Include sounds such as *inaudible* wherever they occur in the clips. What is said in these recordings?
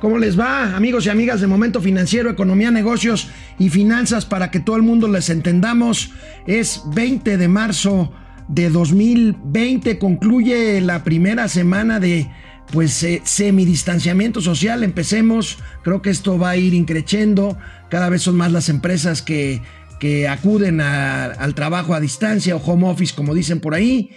¿Cómo les va, amigos y amigas de Momento Financiero, Economía, Negocios y Finanzas para que todo el mundo les entendamos? Es 20 de marzo de 2020, concluye la primera semana de pues eh, semidistanciamiento social. Empecemos, creo que esto va a ir increciendo, cada vez son más las empresas que que acuden al trabajo a distancia o home office, como dicen por ahí.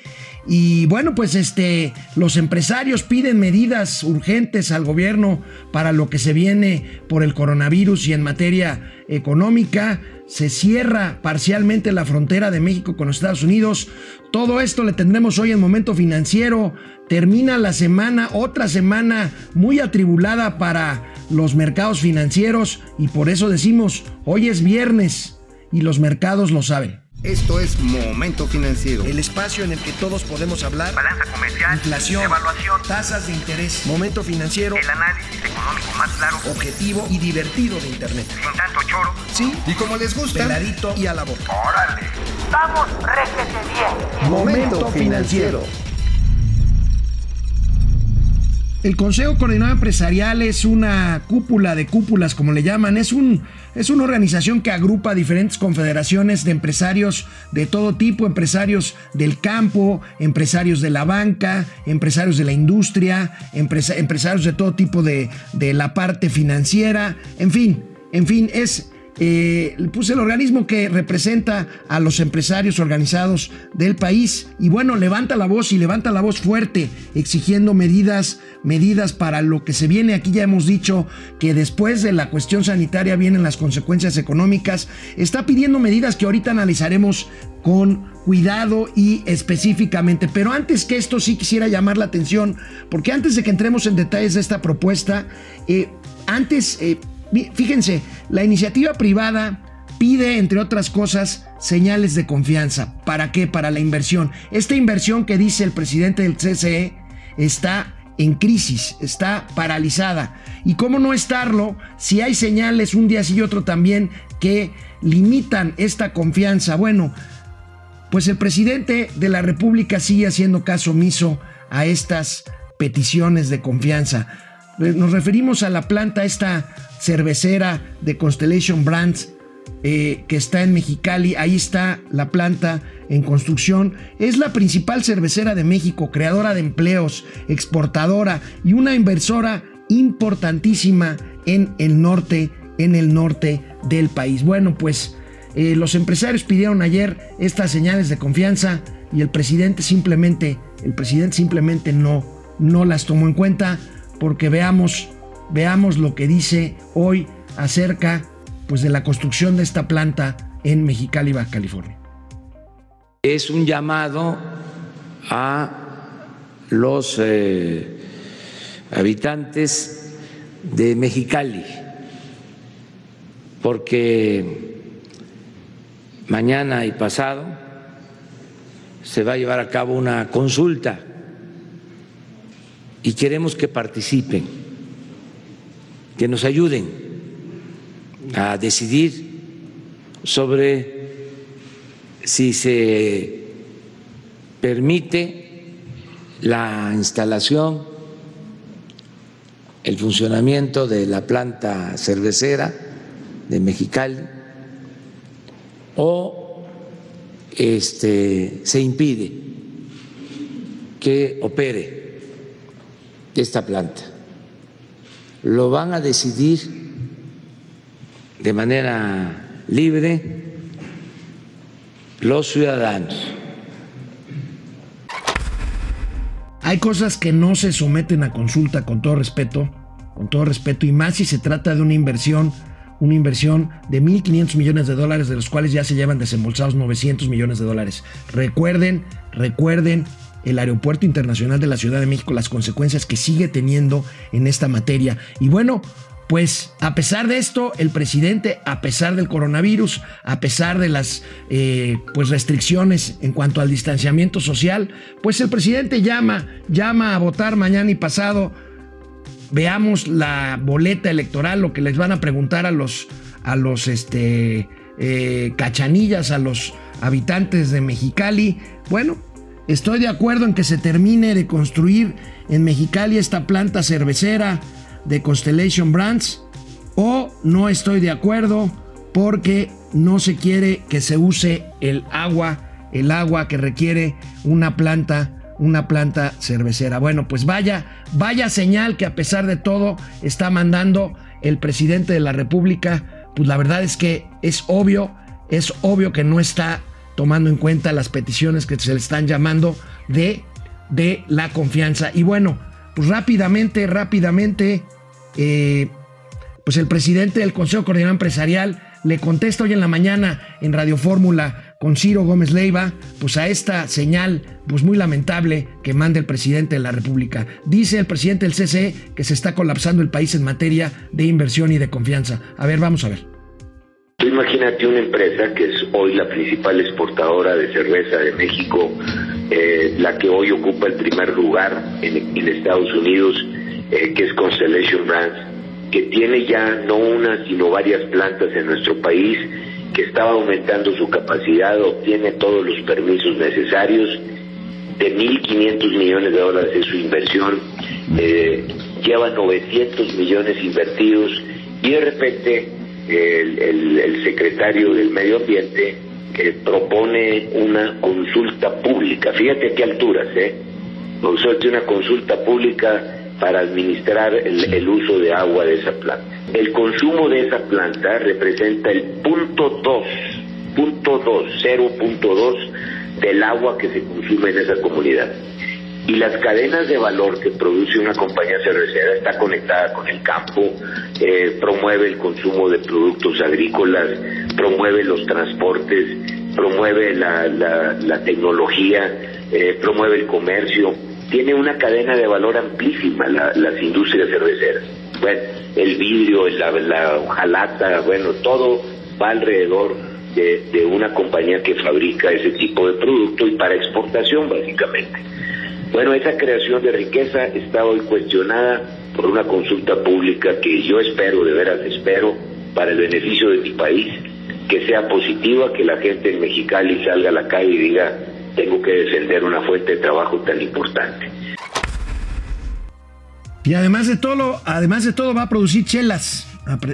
Y bueno, pues este, los empresarios piden medidas urgentes al gobierno para lo que se viene por el coronavirus y en materia económica. Se cierra parcialmente la frontera de México con los Estados Unidos. Todo esto le tendremos hoy en Momento Financiero. Termina la semana, otra semana muy atribulada para los mercados financieros y por eso decimos, hoy es viernes y los mercados lo saben. Esto es Momento Financiero. El espacio en el que todos podemos hablar. Balanza comercial. Inflación. Evaluación. Tasas de interés. Momento Financiero. El análisis económico más claro. Objetivo y divertido de Internet. Sin tanto choro. Sí. Y como les gusta. Peladito y a la boca. Órale. Vamos, réjete bien. Momento Financiero. El Consejo Coordinador Empresarial es una cúpula de cúpulas, como le llaman. Es, un, es una organización que agrupa diferentes confederaciones de empresarios de todo tipo, empresarios del campo, empresarios de la banca, empresarios de la industria, empresarios de todo tipo de, de la parte financiera. En fin, en fin, es puse el organismo que representa a los empresarios organizados del país y bueno, levanta la voz y levanta la voz fuerte exigiendo medidas, medidas para lo que se viene. Aquí ya hemos dicho que después de la cuestión sanitaria vienen las consecuencias económicas. Está pidiendo medidas que ahorita analizaremos con cuidado y específicamente. Pero antes que esto sí quisiera llamar la atención, porque antes de que entremos en detalles de esta propuesta, eh, antes eh, Fíjense, la iniciativa privada pide, entre otras cosas, señales de confianza. ¿Para qué? Para la inversión. Esta inversión que dice el presidente del CCE está en crisis, está paralizada. ¿Y cómo no estarlo si hay señales un día sí y otro también que limitan esta confianza? Bueno, pues el presidente de la República sigue haciendo caso omiso a estas peticiones de confianza. Nos referimos a la planta esta cervecera de Constellation Brands eh, que está en Mexicali. Ahí está la planta en construcción. Es la principal cervecera de México, creadora de empleos, exportadora y una inversora importantísima en el norte, en el norte del país. Bueno, pues eh, los empresarios pidieron ayer estas señales de confianza y el presidente simplemente, el presidente simplemente no, no las tomó en cuenta porque veamos veamos lo que dice hoy acerca pues, de la construcción de esta planta en Mexicali, Baja California. Es un llamado a los eh, habitantes de Mexicali, porque mañana y pasado se va a llevar a cabo una consulta y queremos que participen que nos ayuden a decidir sobre si se permite la instalación, el funcionamiento de la planta cervecera de Mexicali o este, se impide que opere esta planta lo van a decidir de manera libre los ciudadanos. Hay cosas que no se someten a consulta con todo respeto, con todo respeto, y más si se trata de una inversión, una inversión de 1.500 millones de dólares, de los cuales ya se llevan desembolsados 900 millones de dólares. Recuerden, recuerden el Aeropuerto Internacional de la Ciudad de México, las consecuencias que sigue teniendo en esta materia. Y bueno, pues a pesar de esto, el presidente, a pesar del coronavirus, a pesar de las eh, pues restricciones en cuanto al distanciamiento social, pues el presidente llama, llama a votar mañana y pasado. Veamos la boleta electoral, lo que les van a preguntar a los, a los este, eh, cachanillas, a los habitantes de Mexicali. Bueno, Estoy de acuerdo en que se termine de construir en Mexicali esta planta cervecera. de Constellation Brands o no estoy de acuerdo porque no se quiere que se use el agua, el agua que requiere una planta una planta cervecera. Bueno, pues vaya, vaya señal que a pesar de todo está mandando el presidente de la República. Pues la verdad es que es obvio, es obvio que no está tomando en cuenta las peticiones que se le están llamando de, de la confianza. Y bueno, pues rápidamente, rápidamente, eh, pues el presidente del Consejo Coordinador Empresarial le contesta hoy en la mañana en Radio Fórmula con Ciro Gómez Leiva, pues a esta señal pues muy lamentable que manda el presidente de la República. Dice el presidente del CCE que se está colapsando el país en materia de inversión y de confianza. A ver, vamos a ver. Imagínate una empresa que es hoy la principal exportadora de cerveza de México, eh, la que hoy ocupa el primer lugar en, Estados Unidos, eh, que es Constellation Brands, que tiene ya no una sino varias plantas en nuestro país, que estaba aumentando su capacidad, obtiene todos los permisos necesarios, de 1.500 millones de dólares es su inversión, eh, lleva 900 millones invertidos y de repente el, secretario del Medio Ambiente que propone una consulta pública. Fíjate qué alturas, ¿eh? una consulta pública para administrar el, uso de agua de esa planta. El consumo de esa planta representa el punto 2, punto 2, 0.2 del agua que se consume en esa comunidad y las cadenas de valor que produce una compañía cervecera está conectada con el campo, eh, promueve el consumo de productos agrícolas, promueve los transportes, promueve la, tecnología, eh, promueve el comercio, tiene una cadena de valor amplísima las industrias cerveceras. Bueno, el vidrio, la, la hojalata, bueno, todo va alrededor de, de una compañía que fabrica ese tipo de producto y para exportación básicamente. Bueno, esa creación de riqueza está hoy cuestionada por una consulta pública que yo espero, de veras espero, para el beneficio de mi país, que sea positiva, que la gente en Mexicali salga a la calle y diga, tengo que defender una fuente de trabajo tan importante. Y además de todo, además de todo va a producir chelas,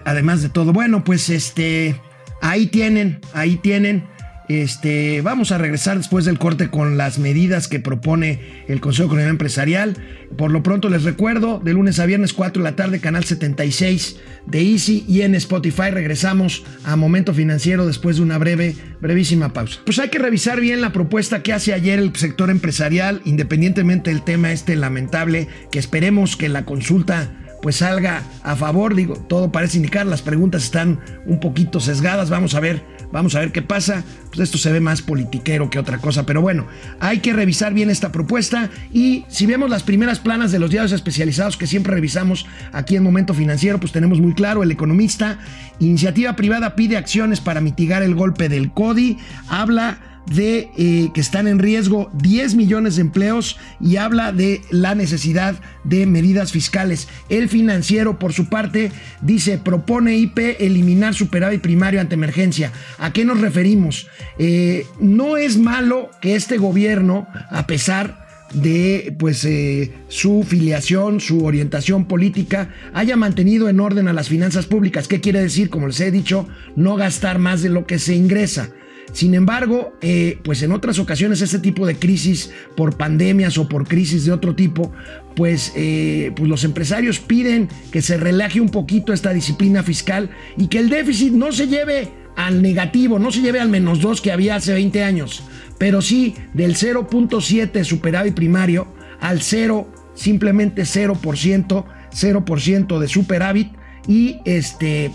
además de todo. Bueno, pues este, ahí tienen, ahí tienen este, vamos a regresar después del corte con las medidas que propone el Consejo Económico Empresarial. Por lo pronto les recuerdo, de lunes a viernes 4 de la tarde, canal 76 de Easy y en Spotify regresamos a Momento Financiero después de una breve, brevísima pausa. Pues hay que revisar bien la propuesta que hace ayer el sector empresarial, independientemente del tema este lamentable, que esperemos que la consulta pues salga a favor, digo, todo parece indicar, las preguntas están un poquito sesgadas, vamos a ver Vamos a ver qué pasa. Pues esto se ve más politiquero que otra cosa. Pero bueno, hay que revisar bien esta propuesta. Y si vemos las primeras planas de los diarios especializados que siempre revisamos aquí en Momento Financiero, pues tenemos muy claro, el economista, iniciativa privada pide acciones para mitigar el golpe del CODI. Habla de eh, que están en riesgo 10 millones de empleos y habla de la necesidad de medidas fiscales. El financiero, por su parte, dice, propone IP eliminar superávit primario ante emergencia. ¿A qué nos referimos? Eh, no es malo que este gobierno, a pesar de pues eh, su filiación, su orientación política, haya mantenido en orden a las finanzas públicas. ¿Qué quiere decir? Como les he dicho, no gastar más de lo que se ingresa. Sin embargo, eh, pues en otras ocasiones este tipo de crisis por pandemias o por crisis de otro tipo, pues, eh, pues los empresarios piden que se relaje un poquito esta disciplina fiscal y que el déficit no se lleve al negativo, no se lleve al menos 2 que había hace 20 años, pero sí del 0.7 superávit primario al 0, simplemente 0%, 0% de superávit y este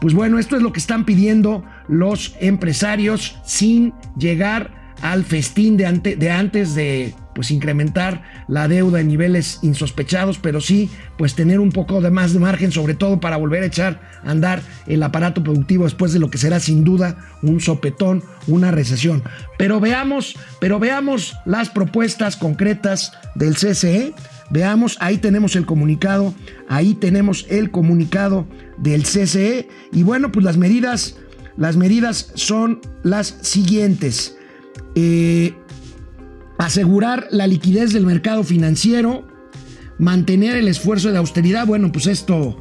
pues bueno, esto es lo que están pidiendo los empresarios sin llegar al festín de, antes de pues incrementar la deuda en niveles insospechados, pero sí pues tener un poco de más de margen, sobre todo para volver a echar a andar el aparato productivo después de lo que será sin duda un sopetón, una recesión. Pero veamos, pero veamos las propuestas concretas del CCE. Veamos, ahí tenemos el comunicado, ahí tenemos el comunicado del CCE y bueno, pues las medidas, las medidas son las siguientes. Eh, asegurar la liquidez del mercado financiero, mantener el esfuerzo de austeridad, bueno, pues esto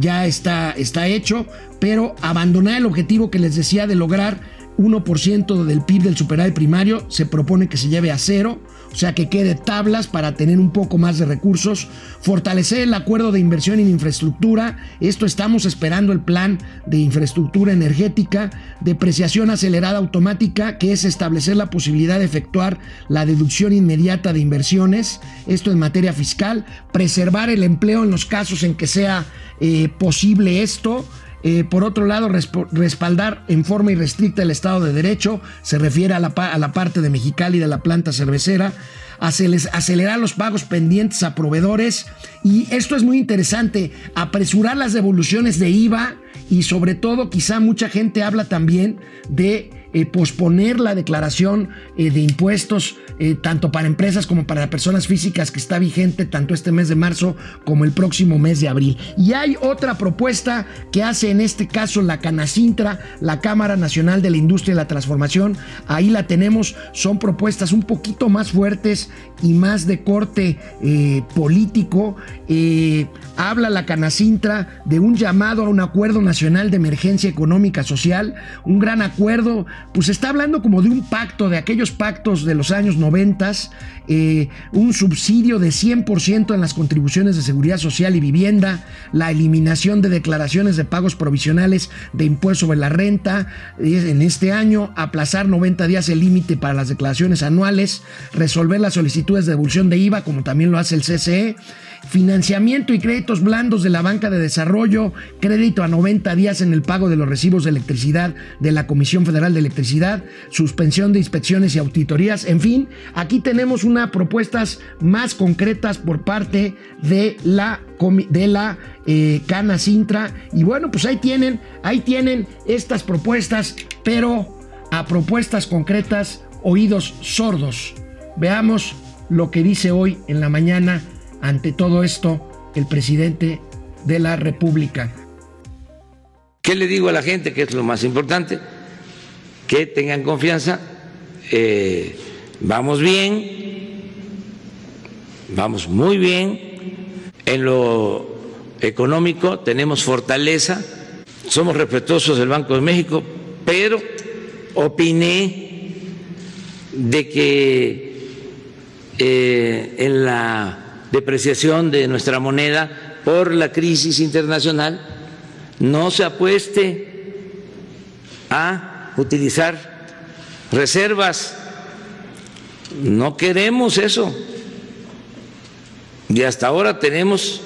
ya está, está hecho, pero abandonar el objetivo que les decía de lograr 1% del PIB del superávit primario, se propone que se lleve a cero, o sea que quede tablas para tener un poco más de recursos, fortalecer el acuerdo de inversión en infraestructura, esto estamos esperando el plan de infraestructura energética, depreciación acelerada automática, que es establecer la posibilidad de efectuar la deducción inmediata de inversiones, esto en materia fiscal, preservar el empleo en los casos en que sea eh, posible esto, eh, por otro lado, respaldar en forma irrestricta el Estado de Derecho, se refiere a la, parte de Mexicali de la planta cervecera, acelerar los pagos pendientes a proveedores y esto es muy interesante, apresurar las devoluciones de IVA y sobre todo quizá mucha gente habla también de eh, posponer la declaración eh, de impuestos eh, tanto para empresas como para personas físicas que está vigente tanto este mes de marzo como el próximo mes de abril. Y hay otra propuesta que hace en este caso la Canacintra, la Cámara Nacional de la Industria y la Transformación. Ahí la tenemos, son propuestas un poquito más fuertes y más de corte político. habla la Canacintra de un llamado a un acuerdo nacional de emergencia económica social, un gran acuerdo pues está hablando como de un pacto, de aquellos pactos de los años 90, eh, un subsidio de 100% en las contribuciones de seguridad social y vivienda, la eliminación de declaraciones de pagos provisionales de impuesto sobre la renta en este año, aplazar 90 días el límite para las declaraciones anuales, resolver las solicitudes de devolución de IVA, como también lo hace el CCE financiamiento y créditos blandos de la banca de desarrollo, crédito a 90 días en el pago de los recibos de electricidad de la Comisión Federal de Electricidad, suspensión de inspecciones y auditorías, en fin, aquí tenemos unas propuestas más concretas por parte de la de la eh, Cana Sintra. Y bueno pues ahí tienen ahí tienen estas propuestas pero a propuestas concretas oídos sordos. Veamos lo que dice hoy en la mañana ante todo esto el presidente de la República. ¿Qué le digo a la gente que es lo más importante? Que tengan confianza, eh, vamos bien, vamos muy bien, en lo económico tenemos fortaleza, somos respetuosos del Banco de México, pero opiné de que eh, en la depreciación de nuestra moneda por la crisis internacional, no se apueste a utilizar reservas. No queremos eso. Y hasta ahora tenemos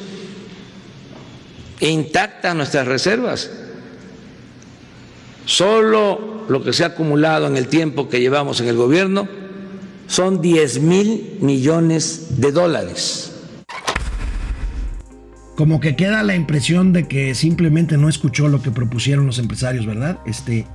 intactas nuestras reservas. Solo lo que se ha acumulado en el tiempo que llevamos en el gobierno son 10 mil millones de dólares como que queda la impresión de que simplemente no escuchó lo que propusieron los empresarios, ¿verdad? Este,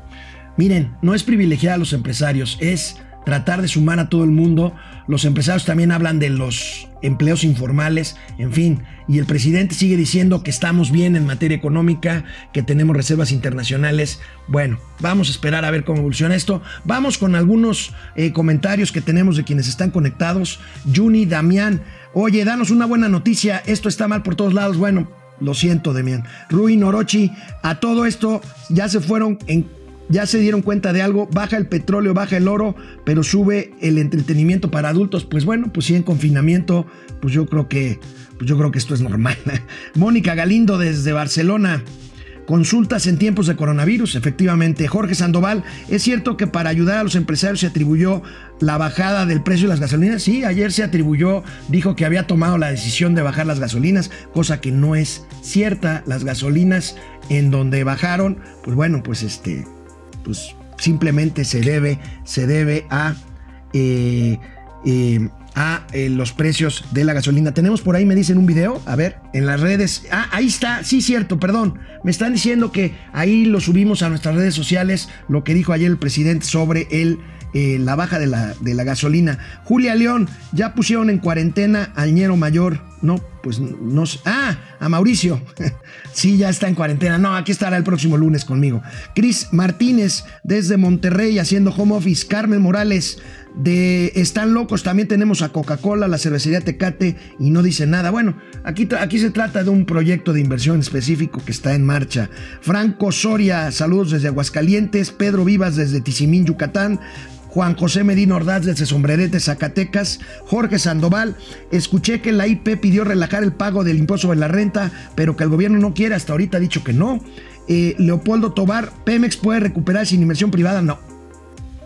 miren, no es privilegiar a los empresarios, es tratar de sumar a todo el mundo. Los empresarios también hablan de los empleos informales, en fin, y el presidente sigue diciendo que estamos bien en materia económica, que tenemos reservas internacionales. Bueno, vamos a esperar a ver cómo evoluciona esto. Vamos con algunos eh, comentarios que tenemos de quienes están conectados. Juni, Damián, Oye, danos una buena noticia, esto está mal por todos lados. Bueno, lo siento, Demian. Rui Norochi, a todo esto ya se fueron en ya se dieron cuenta de algo, baja el petróleo, baja el oro, pero sube el entretenimiento para adultos. Pues bueno, pues sí en confinamiento, pues yo creo que pues yo creo que esto es normal. *laughs* Mónica Galindo desde Barcelona. Consultas en tiempos de coronavirus, efectivamente. Jorge Sandoval, ¿es cierto que para ayudar a los empresarios se atribuyó la bajada del precio de las gasolinas? Sí, ayer se atribuyó, dijo que había tomado la decisión de bajar las gasolinas, cosa que no es cierta. Las gasolinas en donde bajaron, pues bueno, pues este, pues simplemente se debe, se debe a... Eh, eh, a eh, los precios de la gasolina. Tenemos por ahí, me dicen un video, a ver, en las redes. Ah, ahí está, sí, cierto, perdón. Me están diciendo que ahí lo subimos a nuestras redes sociales, lo que dijo ayer el presidente sobre el, la baja de la, de la gasolina. Julia León, ya pusieron en cuarentena al ñero mayor No, pues no. Ah, a Mauricio. *laughs* sí, ya está en cuarentena. No, aquí estará el próximo lunes conmigo. Cris Martínez desde Monterrey haciendo home office. Carmen Morales de Están Locos. También tenemos a Coca-Cola, la cervecería Tecate y no dice nada. Bueno, aquí, aquí se trata de un proyecto de inversión específico que está en marcha. Franco Soria, saludos desde Aguascalientes. Pedro Vivas desde Tizimín, Yucatán. Juan José Medina Ordaz desde Sombrerete, Zacatecas, Jorge Sandoval, escuché que la IP pidió relajar el pago del impuesto sobre la renta, pero que el gobierno no quiere, hasta ahorita ha dicho que no. Eh, Leopoldo Tobar, Pemex puede recuperar sin inversión privada, no.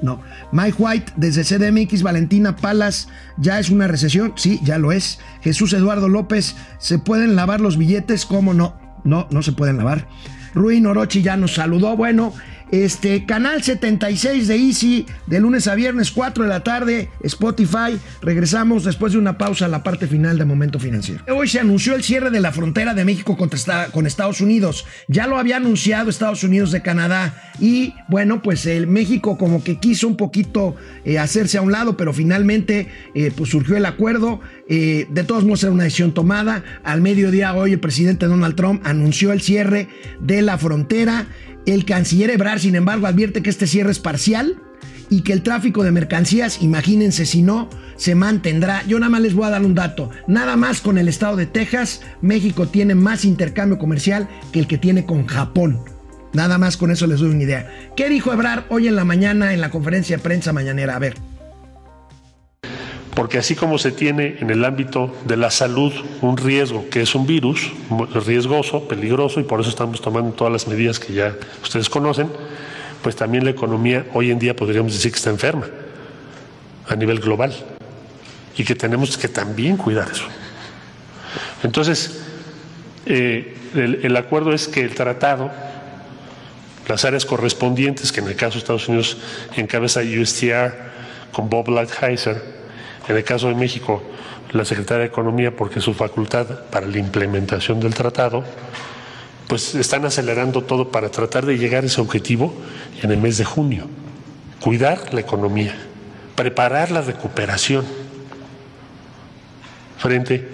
No. Mike White, desde CDMX, Valentina Palas, ¿ya es una recesión? Sí, ya lo es. Jesús Eduardo López, ¿se pueden lavar los billetes? ¿Cómo no? No, no se pueden lavar. Ruin Orochi ya nos saludó. Bueno, este, canal 76 de Easy, de lunes a viernes, 4 de la tarde, Spotify. Regresamos después de una pausa a la parte final de Momento Financiero. Hoy se anunció el cierre de la frontera de México con Estados Unidos. Ya lo había anunciado Estados Unidos de Canadá. Y bueno, pues el México como que quiso un poquito eh, hacerse a un lado, pero finalmente eh, pues surgió el acuerdo. Eh, de todos modos era una decisión tomada. Al mediodía hoy el presidente Donald Trump anunció el cierre de la frontera. El canciller Ebrard, sin embargo, advierte que este cierre es parcial y que el tráfico de mercancías, imagínense si no, se mantendrá. Yo nada más les voy a dar un dato. Nada más con el estado de Texas, México tiene más intercambio comercial que el que tiene con Japón. Nada más con eso les doy una idea. ¿Qué dijo Ebrard hoy en la mañana en la conferencia de prensa mañanera? A ver. Porque así como se tiene en el ámbito de la salud un riesgo que es un virus riesgoso, peligroso, y por eso estamos tomando todas las medidas que ya ustedes conocen, pues también la economía hoy en día podríamos decir que está enferma a nivel global y que tenemos que también cuidar eso. Entonces, eh, el, acuerdo es que el tratado, las áreas correspondientes, que en el caso de Estados Unidos encabeza USTR con Bob Lighthizer, en el caso de México, la Secretaría de Economía, porque su facultad para la implementación del tratado, pues están acelerando todo para tratar de llegar a ese objetivo en el mes de junio. Cuidar la economía, preparar la recuperación frente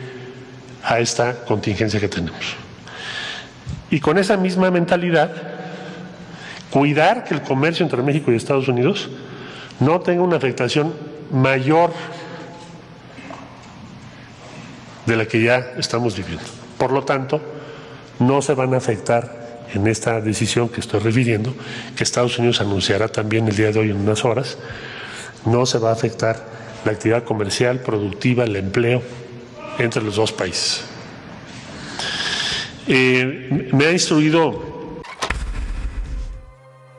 a esta contingencia que tenemos. Y con esa misma mentalidad, cuidar que el comercio entre México y Estados Unidos no tenga una afectación mayor de la que ya estamos viviendo. Por lo tanto, no se van a afectar en esta decisión que estoy refiriendo, que Estados Unidos anunciará también el día de hoy en unas horas, no se va a afectar la actividad comercial, productiva, el empleo entre los dos países. Eh, me ha instruido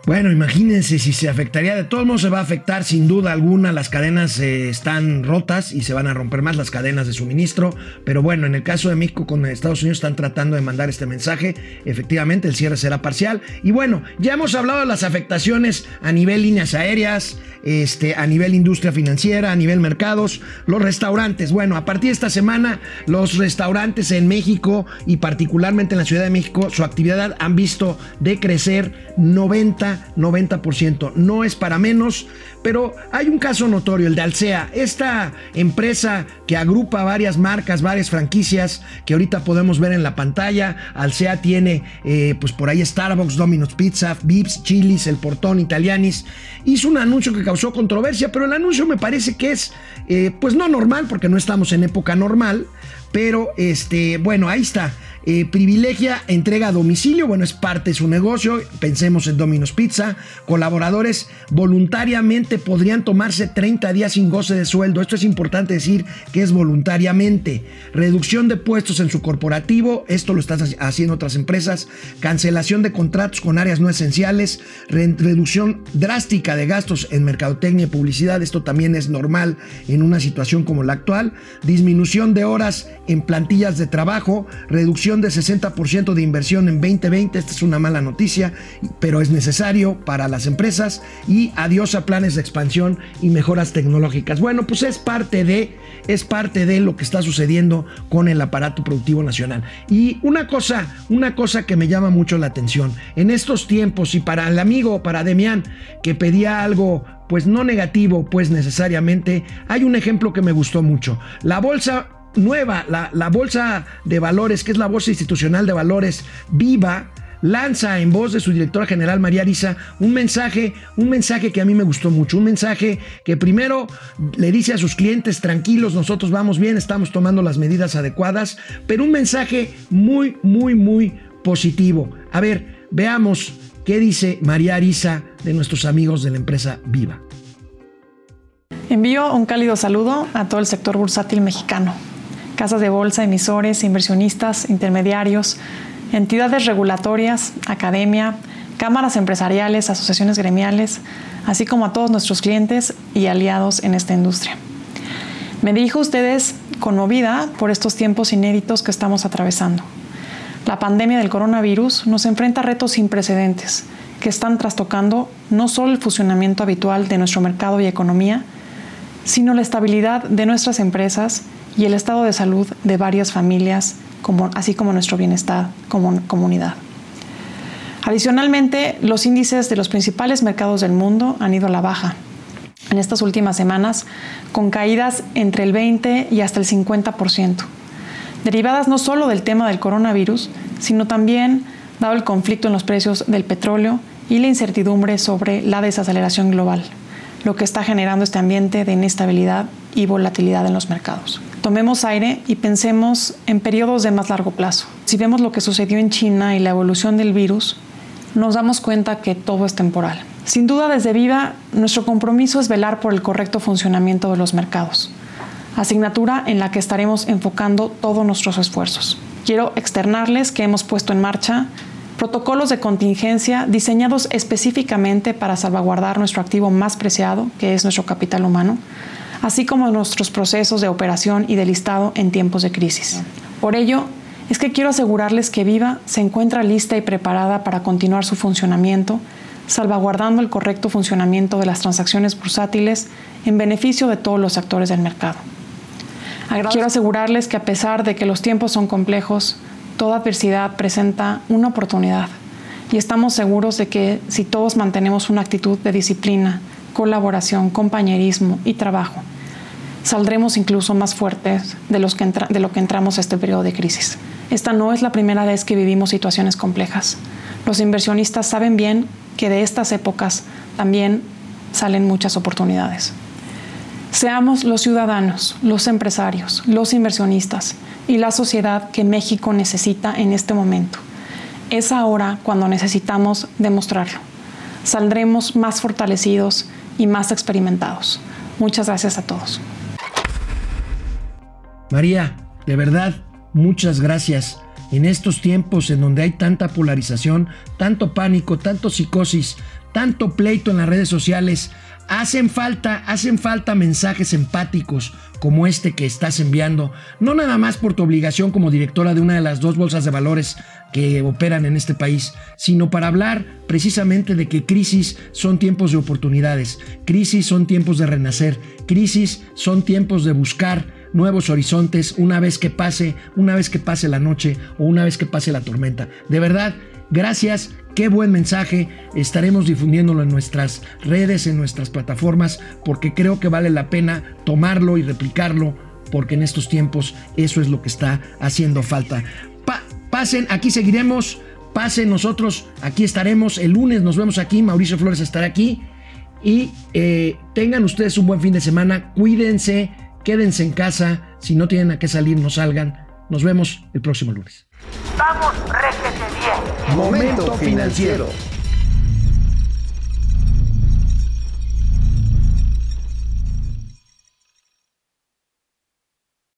bueno, imagínense si se afectaría. De todos modos, se va a afectar sin duda alguna. Las cadenas eh, están rotas y se van a romper más las cadenas de suministro. Pero bueno, en el caso de México con Estados Unidos están tratando de mandar este mensaje. Efectivamente, el cierre será parcial. Y bueno, ya hemos hablado de las afectaciones a nivel líneas aéreas, este, a nivel industria financiera, a nivel mercados, los restaurantes. Bueno, a partir de esta semana, los restaurantes en México y particularmente en la Ciudad de México, su actividad han visto decrecer 90 90%. No es para menos, pero hay un caso notorio, el de Alsea, esta empresa que agrupa varias marcas, varias franquicias que ahorita podemos ver en la pantalla. Alsea tiene, eh, pues por ahí Starbucks, Domino's Pizza, Vips, Chili's, El Portón, Italianis. Hizo un anuncio que causó controversia, pero el anuncio me parece que es, eh, pues no normal, porque no estamos en época normal, pero este, bueno, ahí está. Eh, privilegia entrega a domicilio, bueno, es parte de su negocio, pensemos en Domino's Pizza, colaboradores voluntariamente podrían tomarse 30 días sin goce de sueldo, esto es importante decir que es voluntariamente, reducción de puestos en su corporativo, esto lo están haciendo otras empresas, cancelación de contratos con áreas no esenciales, reducción drástica de gastos en mercadotecnia y publicidad, esto también es normal en una situación como la actual, disminución de horas en plantillas de trabajo, reducción de 60% de inversión en 2020. Esta es una mala noticia, pero es necesario para las empresas. Y adiós a planes de expansión y mejoras tecnológicas. Bueno, pues es parte de, es parte de lo que está sucediendo con el aparato productivo nacional. Y una cosa, una cosa que me llama mucho la atención. En estos tiempos y para el amigo, para Demián, que pedía algo pues no negativo, pues necesariamente, hay un ejemplo que me gustó mucho. La bolsa nueva, la, bolsa de valores, que es la bolsa institucional de valores viva, lanza en voz de su directora general María Arisa un mensaje, un mensaje que a mí me gustó mucho, un mensaje que primero le dice a sus clientes tranquilos, nosotros vamos bien, estamos tomando las medidas adecuadas, pero un mensaje muy, muy, muy positivo. A ver, veamos qué dice María Arisa de nuestros amigos de la empresa Viva. Envío un cálido saludo a todo el sector bursátil mexicano, casas de bolsa, emisores, inversionistas, intermediarios, entidades regulatorias, academia, cámaras empresariales, asociaciones gremiales, así como a todos nuestros clientes y aliados en esta industria. Me dirijo a ustedes conmovida por estos tiempos inéditos que estamos atravesando. La pandemia del coronavirus nos enfrenta a retos sin precedentes que están trastocando no solo el funcionamiento habitual de nuestro mercado y economía, sino la estabilidad de nuestras empresas y el estado de salud de varias familias así como nuestro bienestar como comunidad. Adicionalmente, los índices de los principales mercados del mundo han ido a la baja en estas últimas semanas, con caídas entre el 20 y hasta el 50%, derivadas no solo del tema del coronavirus, sino también dado el conflicto en los precios del petróleo y la incertidumbre sobre la desaceleración global, lo que está generando este ambiente de inestabilidad y volatilidad en los mercados tomemos aire y pensemos en periodos de más largo plazo. Si vemos lo que sucedió en China y la evolución del virus, nos damos cuenta que todo es temporal. Sin duda, desde Viva, nuestro compromiso es velar por el correcto funcionamiento de los mercados, asignatura en la que estaremos enfocando todos nuestros esfuerzos. Quiero externarles que hemos puesto en marcha protocolos de contingencia diseñados específicamente para salvaguardar nuestro activo más preciado, que es nuestro capital humano, así como nuestros procesos de operación y de listado en tiempos de crisis. Por ello, es que quiero asegurarles que Viva se encuentra lista y preparada para continuar su funcionamiento, salvaguardando el correcto funcionamiento de las transacciones bursátiles en beneficio de todos los actores del mercado. Quiero asegurarles que a pesar de que los tiempos son complejos, toda adversidad presenta una oportunidad y estamos seguros de que si todos mantenemos una actitud de disciplina, colaboración, compañerismo y trabajo, saldremos incluso más fuertes de, los que de lo que entramos a este periodo de crisis. Esta no es la primera vez que vivimos situaciones complejas. Los inversionistas saben bien que de estas épocas también salen muchas oportunidades. Seamos los ciudadanos, los empresarios, los inversionistas y la sociedad que México necesita en este momento. Es ahora cuando necesitamos demostrarlo. Saldremos más fortalecidos y más experimentados. Muchas gracias a todos. María, de verdad, muchas gracias. En estos tiempos en donde hay tanta polarización, tanto pánico, tanto psicosis, tanto pleito en las redes sociales, hacen falta, hacen falta mensajes empáticos como este que estás enviando, no nada más por tu obligación como directora de una de las dos bolsas de valores que operan en este país, sino para hablar precisamente de que crisis son tiempos de oportunidades, crisis son tiempos de renacer, crisis son tiempos de buscar nuevos horizontes una vez que pase, una vez que pase la noche o una vez que pase la tormenta. De verdad, gracias, qué buen mensaje, estaremos difundiéndolo en nuestras redes, en nuestras plataformas, porque creo que vale la pena tomarlo y replicarlo, porque en estos tiempos eso es lo que está haciendo falta pasen, aquí seguiremos, pasen nosotros, aquí estaremos, el lunes nos vemos aquí, Mauricio Flores estará aquí y eh, tengan ustedes un buen fin de semana, cuídense, quédense en casa, si no tienen a qué salir, no salgan, nos vemos el próximo lunes. Vamos, réjete bien. Momento financiero.